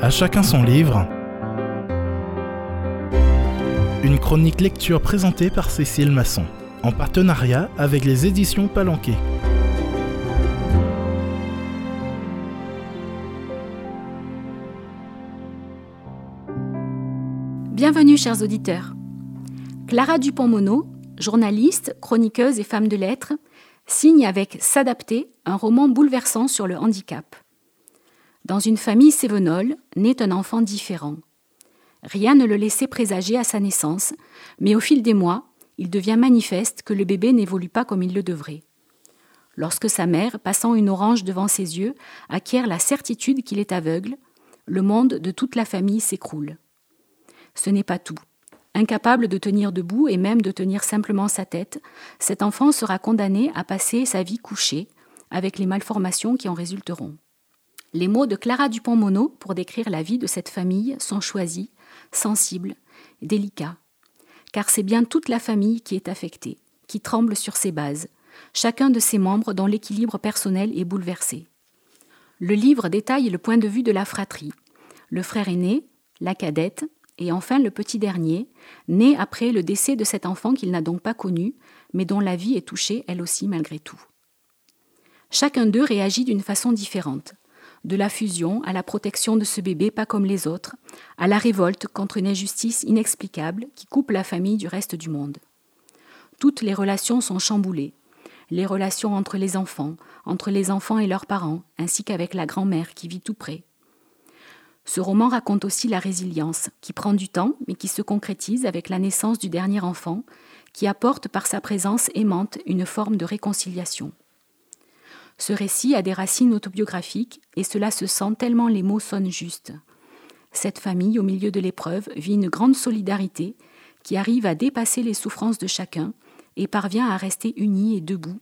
À chacun son livre. Une chronique lecture présentée par Cécile Masson, en partenariat avec les éditions Palanquet. Bienvenue chers auditeurs. Clara Dupont-Mono, journaliste, chroniqueuse et femme de lettres, signe avec S'adapter un roman bouleversant sur le handicap. Dans une famille sévenole, naît un enfant différent. Rien ne le laissait présager à sa naissance, mais au fil des mois, il devient manifeste que le bébé n'évolue pas comme il le devrait. Lorsque sa mère, passant une orange devant ses yeux, acquiert la certitude qu'il est aveugle, le monde de toute la famille s'écroule. Ce n'est pas tout. Incapable de tenir debout et même de tenir simplement sa tête, cet enfant sera condamné à passer sa vie couchée, avec les malformations qui en résulteront. Les mots de Clara Dupont-Mono pour décrire la vie de cette famille sont choisis, sensibles, délicats. Car c'est bien toute la famille qui est affectée, qui tremble sur ses bases, chacun de ses membres dont l'équilibre personnel est bouleversé. Le livre détaille le point de vue de la fratrie, le frère aîné, la cadette, et enfin le petit dernier, né après le décès de cet enfant qu'il n'a donc pas connu, mais dont la vie est touchée elle aussi malgré tout. Chacun d'eux réagit d'une façon différente de la fusion à la protection de ce bébé pas comme les autres, à la révolte contre une injustice inexplicable qui coupe la famille du reste du monde. Toutes les relations sont chamboulées, les relations entre les enfants, entre les enfants et leurs parents, ainsi qu'avec la grand-mère qui vit tout près. Ce roman raconte aussi la résilience, qui prend du temps, mais qui se concrétise avec la naissance du dernier enfant, qui apporte par sa présence aimante une forme de réconciliation. Ce récit a des racines autobiographiques et cela se sent tellement les mots sonnent justes. Cette famille, au milieu de l'épreuve, vit une grande solidarité qui arrive à dépasser les souffrances de chacun et parvient à rester unie et debout,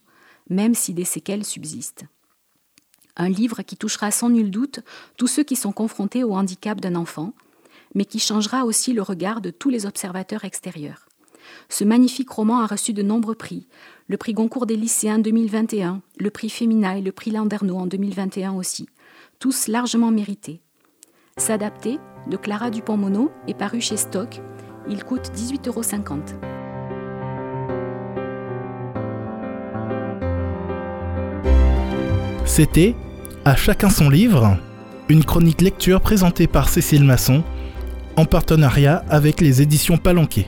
même si des séquelles subsistent. Un livre qui touchera sans nul doute tous ceux qui sont confrontés au handicap d'un enfant, mais qui changera aussi le regard de tous les observateurs extérieurs. Ce magnifique roman a reçu de nombreux prix, le prix Goncourt des lycéens 2021, le prix Femina et le prix Landerneau en 2021 aussi, tous largement mérités. S'adapter de Clara Dupont-Mono est paru chez Stock. Il coûte 18,50 euros. C'était À chacun son livre, une chronique lecture présentée par Cécile Masson en partenariat avec les éditions Palanquet.